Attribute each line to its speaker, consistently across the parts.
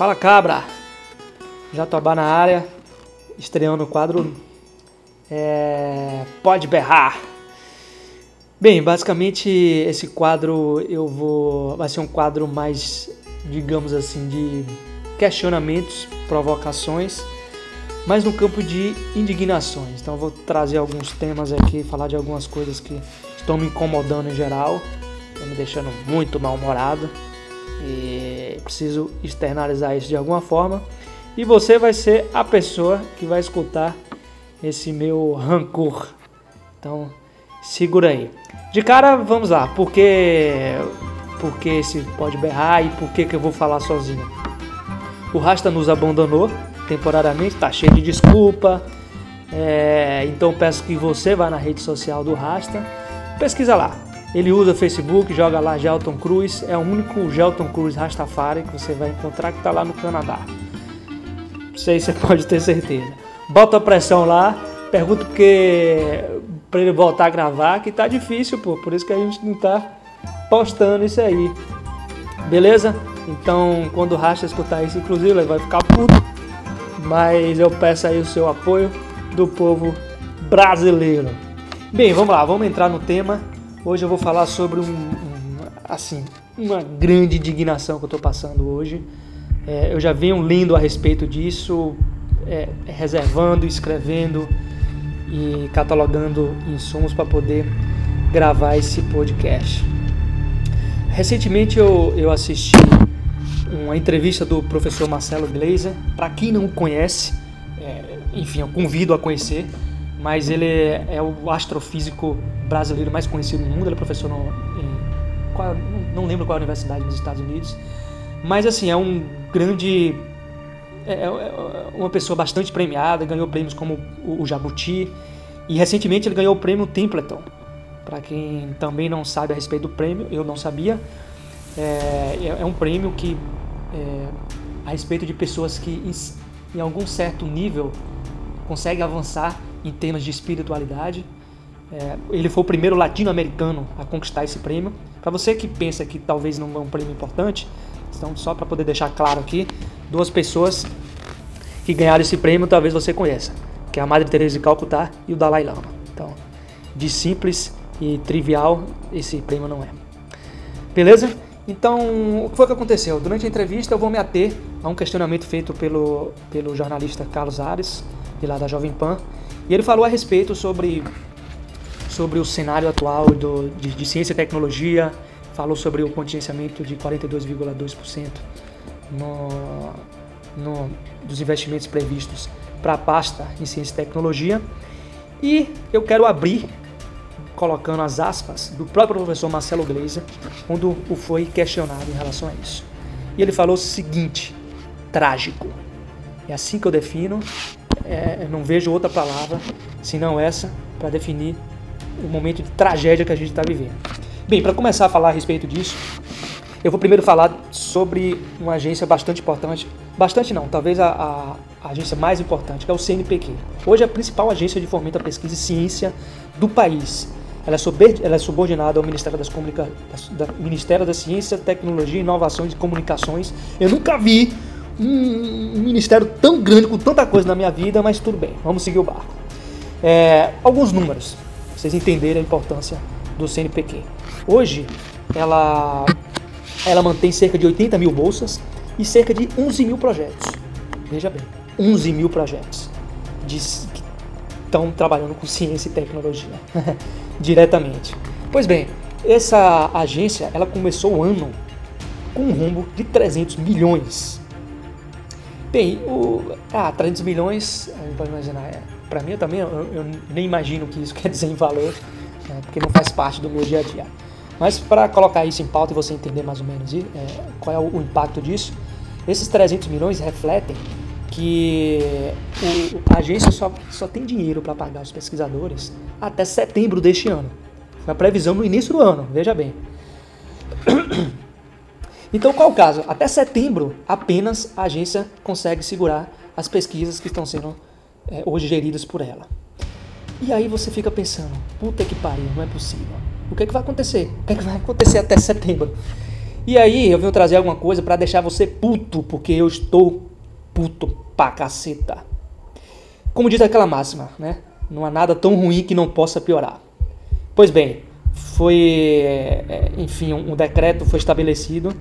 Speaker 1: Fala cabra! Jatobá na área, estreando o quadro é, Pode Berrar. Bem, basicamente esse quadro eu vou. Vai ser um quadro mais, digamos assim, de questionamentos, provocações, mas no campo de indignações. Então eu vou trazer alguns temas aqui, falar de algumas coisas que estão me incomodando em geral, estão me deixando muito mal-humorado e preciso externalizar isso de alguma forma. E você vai ser a pessoa que vai escutar esse meu rancor. Então, segura aí. De cara, vamos lá. Por que, por que esse pode berrar e por que, que eu vou falar sozinho? O Rasta nos abandonou temporariamente, tá cheio de desculpa. É, então peço que você vá na rede social do Rasta, pesquisa lá. Ele usa Facebook, joga lá Gelton Cruz, é o único Gelton Cruz Rastafari que você vai encontrar que está lá no Canadá. Isso aí você pode ter certeza. Bota a pressão lá, pergunta porque para ele voltar a gravar, que tá difícil, pô. Por isso que a gente não tá postando isso aí. Beleza? Então, quando o Racha escutar isso, inclusive, ele vai ficar puto. Mas eu peço aí o seu apoio do povo brasileiro. Bem, vamos lá, vamos entrar no tema. Hoje eu vou falar sobre um, um assim, uma grande indignação que eu estou passando hoje. É, eu já venho lendo a respeito disso, é, reservando, escrevendo e catalogando insumos para poder gravar esse podcast. Recentemente eu, eu assisti uma entrevista do professor Marcelo Gleiser. Para quem não conhece, é, enfim, eu convido a conhecer, mas ele é, é, o astrofísico brasileiro mais conhecido no mundo. Ele é professor no, em, qual, não lembro qual universidade nos Estados Unidos, mas assim é um grande é, é, é, uma pessoa bastante premiada, ganhou prêmios como o, Jabuti e recentemente ele ganhou o prêmio Templeton. Para quem também não sabe a respeito do prêmio, eu não sabia, é, é, é um prêmio que é, a respeito de pessoas que em, em algum certo nível conseguem avançar em temas de espiritualidade. É, ele foi o primeiro latino-americano a conquistar esse prêmio. Para você que pensa que talvez não é um prêmio importante, então só para poder deixar claro aqui, duas pessoas que ganharam esse prêmio, talvez você conheça, que é a Madre Teresa de Calcutá e o Dalai Lama. Então, de simples e trivial, esse prêmio não é. Beleza? Então, o que foi que aconteceu? Durante a entrevista, eu vou me ater a um questionamento feito pelo, pelo jornalista Carlos Ares, de lá da Jovem Pan, e ele falou a respeito sobre, sobre o cenário atual do, de, de ciência e tecnologia, falou sobre o contingenciamento de 42,2% no, no, dos investimentos previstos para a pasta em ciência e tecnologia. E eu quero abrir colocando as aspas do próprio professor Marcelo Gleiser, quando o foi questionado em relação a isso. E ele falou o seguinte: trágico. É assim que eu defino, é, não vejo outra palavra senão essa para definir o momento de tragédia que a gente está vivendo. Bem, para começar a falar a respeito disso, eu vou primeiro falar sobre uma agência bastante importante, bastante não, talvez a, a, a, agência mais importante, que é o CNPq. Hoje é a principal agência de fomento à pesquisa e ciência do país. Ela é, ela é subordinada ao Ministério, das Comunica, da, Ministério da Ciência, Tecnologia, Inovações e Comunicações. Eu nunca vi um, um, ministério tão grande com tanta coisa na minha vida, mas tudo bem, vamos seguir o barco. É, alguns números, pra vocês entenderem a importância do CNPq. Hoje, ela ela mantém cerca de 80 mil bolsas e cerca de 11 mil projetos. Veja bem, 11 mil projetos de, que estão trabalhando com ciência e tecnologia diretamente. Pois bem, essa agência ela começou o ano com um rumo de 300 milhões. Bem, o, ah, 300 milhões, pode imaginar, é, para mim eu também eu, eu, nem imagino o que isso quer dizer em valor, é, porque não faz parte do meu dia a dia. Mas para colocar isso em pauta e você entender mais ou menos é, qual é o, o, impacto disso, esses 300 milhões refletem que o, a agência só, só tem dinheiro para pagar os pesquisadores até setembro deste ano. Foi a previsão no início do ano, veja bem. Então, qual o caso? Até setembro, apenas a agência consegue segurar as pesquisas que estão sendo é, hoje geridas por ela. E aí você fica pensando, puta que pariu, não é possível. O que, é que vai acontecer? O que, é que vai acontecer até setembro? E aí eu venho trazer alguma coisa para deixar você puto, porque eu estou puto pra caceta. Como diz aquela máxima, né? Não há nada tão ruim que não possa piorar. Pois bem, foi, é, enfim, um decreto foi estabelecido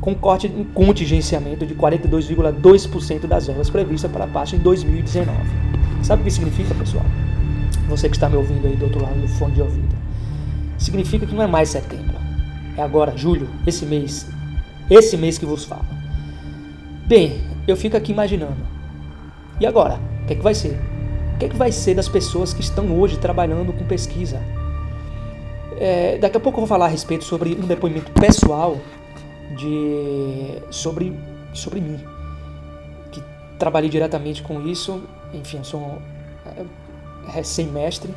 Speaker 1: com corte em contingenciamento de 42,2% das verbas previstas para a pasta em 2019. Sabe o que significa, pessoal? Você que está me ouvindo aí do outro lado do fone de ouvido. Significa que não é mais setembro. É agora, julho, esse mês. Esse mês que vos falo. Bem, eu fico aqui imaginando. E agora? O que é que vai ser? O que é que vai ser das pessoas que estão hoje trabalhando com pesquisa? É, daqui a pouco eu vou falar a respeito sobre um depoimento pessoal de sobre sobre mim que trabalhei diretamente com isso. Enfim sou é, recém-mestre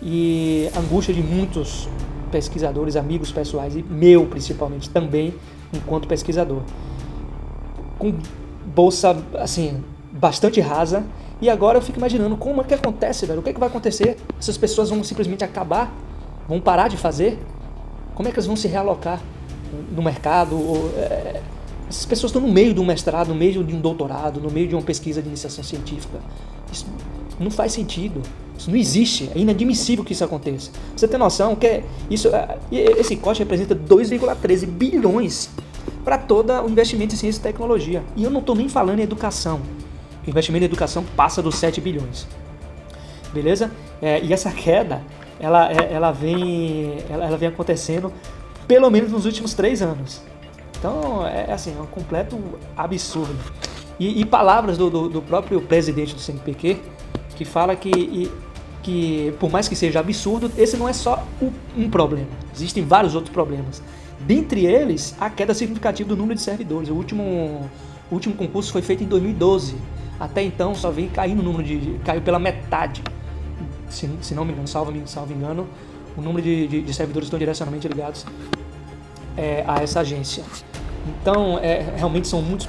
Speaker 1: e angústia de muitos pesquisadores amigos pessoais e meu principalmente também enquanto pesquisador. Com bolsa assim bastante rasa. E agora eu fico imaginando como é que acontece velho? O que é que vai acontecer? Essas pessoas vão simplesmente acabar vão parar de fazer como é que elas vão se realocar no mercado. Ou, é, essas pessoas estão no meio de um mestrado, no meio de um doutorado, no meio de uma pesquisa de iniciação científica. Isso não faz sentido. Isso não existe. É inadmissível que isso aconteça. Você tem noção que isso, é, esse corte representa 2,13 bilhões para todo o investimento em ciência e tecnologia. E eu não estou nem falando em educação. O investimento em educação passa dos 7 bilhões. Beleza? É, e essa queda, ela, é, ela, vem, ela, vem acontecendo pelo menos nos últimos três anos. Então, é, é assim, é um completo absurdo. E, e palavras do, do, do, próprio presidente do CNPq, que fala que, e, que, por mais que seja absurdo, esse não é só um problema. Existem vários outros problemas. Dentre eles, a queda significativa do número de servidores. O último, o último concurso foi feito em 2012. Até então, só vem caindo o número de. caiu pela metade. Se, se não me engano, salvo, salvo engano, o número de, de, de servidores estão direcionalmente ligados é, a essa agência. Então, é, realmente são muitos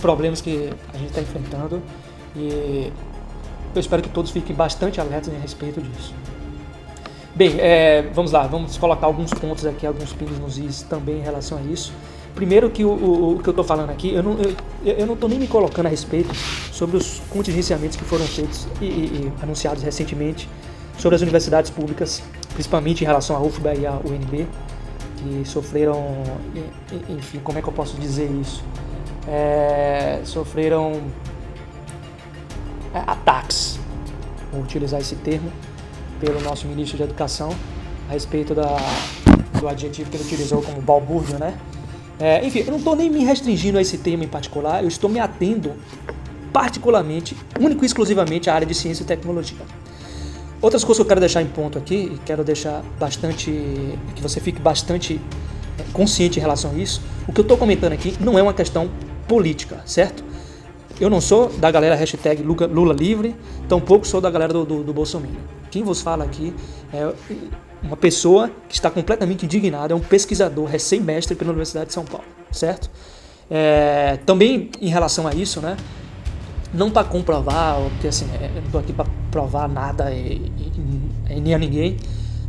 Speaker 1: problemas que a gente está enfrentando e eu espero que todos fiquem bastante alertas a respeito disso. Bem, é, vamos lá, vamos colocar alguns pontos aqui, alguns pingos nos is também em relação a isso. Primeiro que o, o, o que eu estou falando aqui, eu não eu, eu não nem me colocando a respeito sobre os contingenciamentos que foram feitos e, e, e anunciados recentemente sobre as universidades públicas, principalmente em relação à UFBA e à UNB, que sofreram, enfim, como é que eu posso dizer isso? É, sofreram é, ataques, vou utilizar esse termo, pelo nosso ministro de Educação, a respeito da, do adjetivo que ele utilizou como balbúrdio, né? É, enfim, eu não estou nem me restringindo a esse tema em particular, eu estou me atendo particularmente, único e exclusivamente à área de ciência e tecnologia. Outras coisas que eu quero deixar em ponto aqui, e quero deixar bastante. que você fique bastante é, consciente em relação a isso. O que eu estou comentando aqui não é uma questão política, certo? Eu não sou da galera hashtag Lula livre, tampouco sou da galera do, do, do Bolsonaro. Quem vos fala aqui é uma pessoa que está completamente indignada, é um pesquisador recém-mestre pela Universidade de São Paulo, certo? É, também em relação a isso, né? não para comprovar, porque assim, é, eu não tô aqui para provar nada e, e, e, nem a ninguém.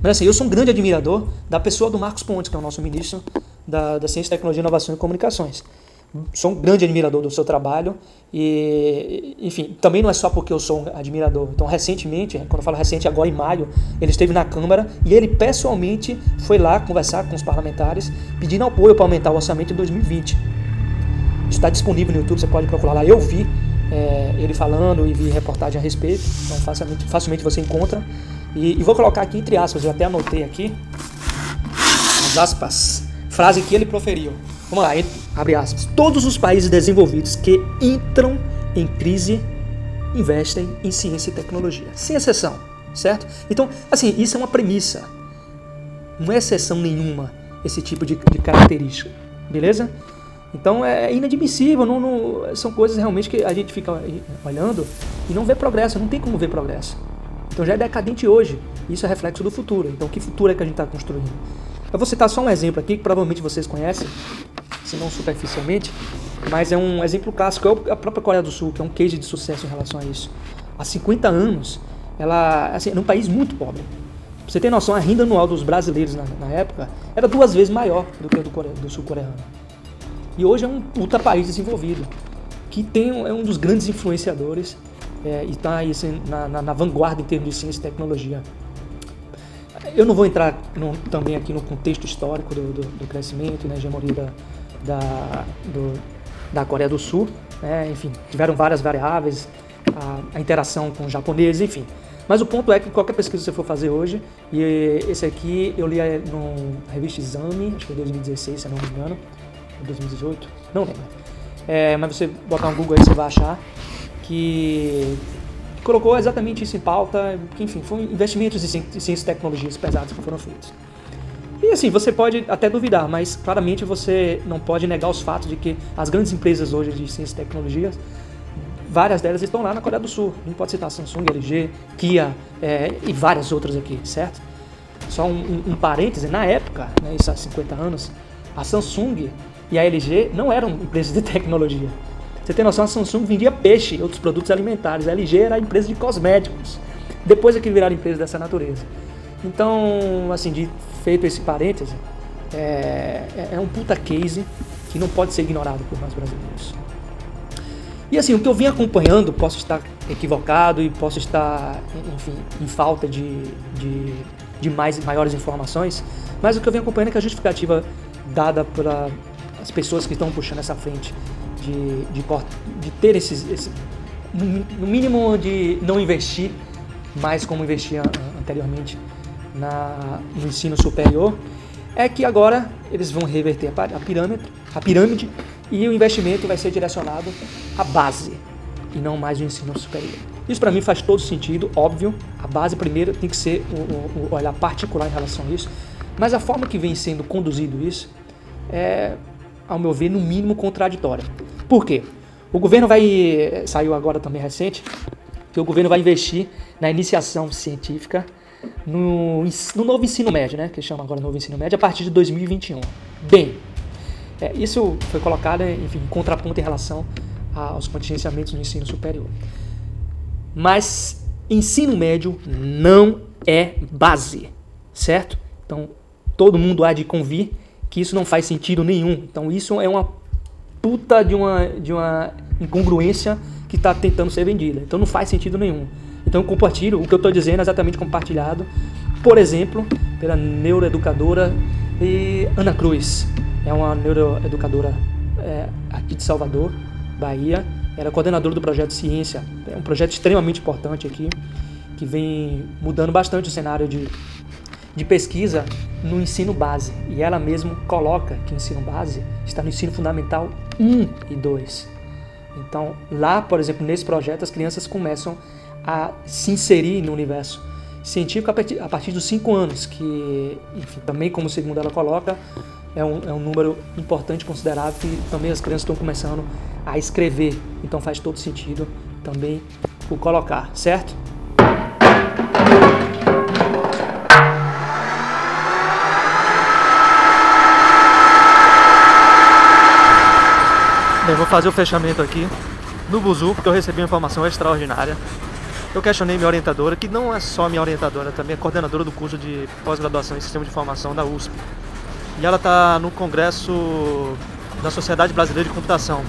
Speaker 1: Mas assim, eu sou um grande admirador da pessoa do Marcos Pontes, que é o nosso ministro da, da Ciência, Tecnologia, Inovação e Comunicações. Sou um grande admirador do seu trabalho e, enfim, também não é só porque eu sou um admirador. Então, recentemente, quando eu falo recente, agora em maio, ele esteve na Câmara e ele pessoalmente foi lá conversar com os parlamentares pedindo apoio para aumentar o orçamento em 2020. Está disponível no YouTube, você pode procurar lá. Eu vi é, ele falando e vi reportagem a respeito, então facilmente, facilmente você encontra. E, e, vou colocar aqui entre aspas, eu até anotei aqui, as aspas, frase que ele proferiu. Vamos lá, abre aspas. Todos os países desenvolvidos que entram em crise investem em ciência e tecnologia, sem exceção, certo? Então, assim, isso é uma premissa, não é exceção nenhuma esse tipo de, de característica, beleza? Então é inadmissível, não, não, são coisas realmente que a gente fica olhando e não vê progresso, não tem como ver progresso. Então já é decadente hoje, isso é reflexo do futuro. Então que futuro é que a gente está construindo? Eu vou citar só um exemplo aqui que provavelmente vocês conhecem, se não superficialmente, mas é um exemplo clássico, é a própria Coreia do Sul, que é um case de sucesso em relação a isso. Há 50 anos, ela, assim, num país muito pobre. Pra você ter noção, a renda anual dos brasileiros na, na época era duas vezes maior do que a do, do sul-coreano. E hoje é um puta país desenvolvido, que tem, é um dos grandes influenciadores é, e está assim, na, na, na, vanguarda em termos de ciência e tecnologia. Eu não vou entrar no, também aqui no contexto histórico do, do, do crescimento na hegemonia da, da, do, da Coreia do Sul. Né? Enfim, tiveram várias variáveis, a, a interação com os japoneses, enfim. Mas o ponto é que qualquer pesquisa que você for fazer hoje, e esse aqui eu li no revista Exame, acho que foi 2016, se não me engano, 2018, não lembro. É, mas você botar um Google aí, você vai achar que colocou exatamente isso em pauta, enfim, foram investimentos em ciências e tecnologias pesados que foram feitos. E assim, você pode até duvidar, mas claramente você não pode negar os fatos de que as grandes empresas hoje de ciências e tecnologias várias delas estão lá na Coreia do Sul. A gente pode citar Samsung, LG, Kia é, e várias outras aqui, certo? Só um, um, um parêntese, na época, né, isso há 50 anos, a Samsung e a LG não eram empresas de tecnologia. Você tem noção, a Samsung vendia peixe e outros produtos alimentares. A LG era empresa de cosméticos. Depois é que viraram empresas dessa natureza. Então, assim, de feito esse parêntese, é, é, é um puta case que não pode ser ignorado por nós brasileiros. E assim, o que eu vim acompanhando, posso estar equivocado e posso estar, enfim, em falta de, de, de mais, maiores informações, mas o que eu vim acompanhando é que a justificativa dada pelas pessoas que estão puxando essa frente de, de, de ter esses, esse, no mínimo de não investir mais como investia anteriormente na, no ensino superior, é que agora eles vão reverter a pirâmide, a pirâmide e o investimento vai ser direcionado à base e não mais o ensino superior. Isso para mim faz todo sentido, óbvio. A base primeiro tem que ser o, o, o olhar particular em relação a isso, mas a forma que vem sendo conduzido isso é, ao meu ver, no mínimo contraditória. Por quê? O governo vai saiu agora também recente que o governo vai investir na iniciação científica no, no novo ensino médio, né? Que chama agora novo ensino médio a partir de 2021. Bem, é, isso foi colocado, enfim, em contraponto em relação aos contingenciamentos no ensino superior. Mas ensino médio não é base, certo? Então, todo mundo há de convir que isso não faz sentido nenhum. Então, isso é uma puta de uma, de uma incongruência que está tentando ser vendida. Então, não faz sentido nenhum. Então, eu compartilho o que eu estou dizendo exatamente compartilhado, por exemplo, pela neuroeducadora Ana Cruz é uma neuroeducadora é, aqui de Salvador, Bahia. Ela é coordenadora do projeto Ciência, é um projeto extremamente importante aqui, que vem mudando bastante o cenário de, de pesquisa no ensino base. E ela mesma coloca que o ensino base está no ensino fundamental 1 e 2. Então, lá, por exemplo, nesse projeto, as crianças começam se inserir no universo científico a partir, a dos 5 anos, que, enfim, também como segundo ela coloca, é um, é um número importante, considerável, que também as crianças estão começando a escrever. Então faz todo sentido também o colocar, certo? Bem, vou fazer o fechamento aqui no Buzu, porque eu recebi uma informação extraordinária. Eu questionei minha orientadora, que não é só minha orientadora, também é coordenadora do curso de pós-graduação em Sistema de Informação da USP e ela está no congresso da Sociedade Brasileira de Computação.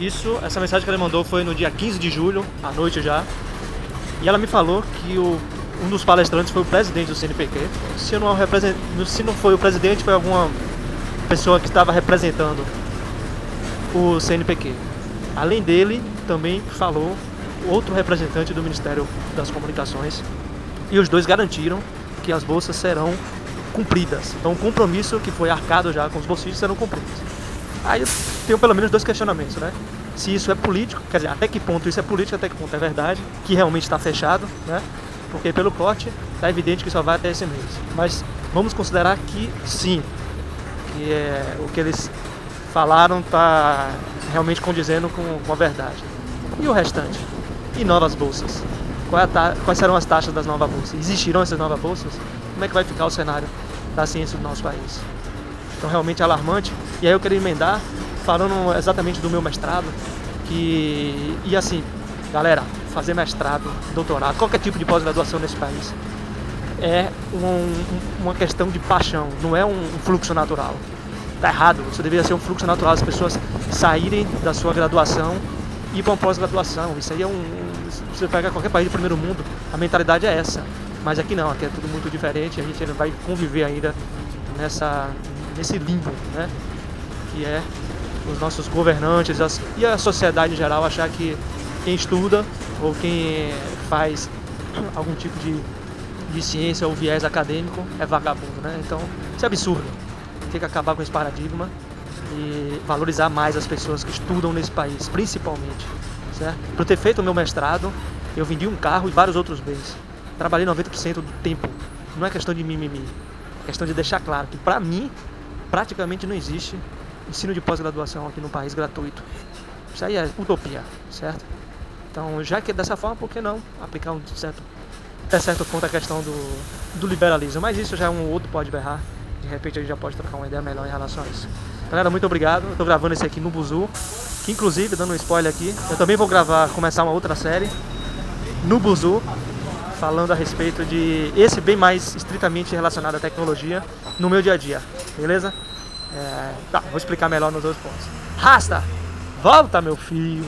Speaker 1: Isso, essa mensagem que ela mandou foi no dia 15 de julho, à noite já. E ela me falou que o, um dos palestrantes foi o presidente do CNPq. Se não, se não foi o presidente, foi alguma pessoa que estava representando o CNPq. Além dele, também falou outro representante do Ministério das Comunicações. E os dois garantiram que as bolsas serão cumpridas. Então o compromisso que foi arcado já com os bolsistas serão cumpridos. Aí eu tenho pelo menos dois questionamentos, né? Se isso é político, quer dizer, até que ponto isso é político, até que ponto é verdade, que realmente está fechado, né? Porque pelo corte está evidente que só vai até esse mês. Mas vamos considerar que sim, que é, o que eles falaram está realmente condizendo com, com a verdade. E o restante? E novas bolsas? É quais serão as taxas das novas bolsas? Existirão essas novas bolsas? Como é que vai ficar o cenário da ciência do nosso país. Então realmente é alarmante. E aí eu queria emendar falando exatamente do meu mestrado, que e assim, galera, fazer mestrado, doutorado, qualquer tipo de pós-graduação nesse país é um, uma questão de paixão, não é um fluxo natural. Tá errado. Isso deveria ser um fluxo natural, as pessoas saírem da sua graduação ir para uma pós-graduação. Isso aí é um. Você pega qualquer país do primeiro mundo, a mentalidade é essa. Mas aqui não, aqui é tudo muito diferente, a gente ainda vai conviver ainda nessa, nesse limbo, né? Que é os nossos governantes as, e a sociedade em geral achar que quem estuda ou quem faz algum tipo de, de ciência ou viés acadêmico é vagabundo, né? Então, isso é absurdo. Tem que acabar com esse paradigma e valorizar mais as pessoas que estudam nesse país, principalmente, certo? Por ter feito o meu mestrado, eu vendi um carro e vários outros bens trabalhei 90% do tempo. Não é questão de mimimi. É questão de deixar claro que, para mim, praticamente não existe ensino de pós-graduação aqui no país gratuito. Isso aí é utopia, certo? Então, já que é dessa forma, por que não aplicar um certo, até certo ponto a questão do, do liberalismo? Mas isso já é um outro pode berrar. De repente a gente já pode trocar uma ideia melhor em relação a isso. Galera, muito obrigado. Eu tô gravando esse aqui no Buzu. Que inclusive, dando um spoiler aqui, eu também vou gravar, começar uma outra série no Buzu falando a respeito de esse bem mais estritamente relacionado à tecnologia no meu dia a dia, beleza? É, tá, vou explicar melhor nos outros pontos. Rasta! Volta, meu filho!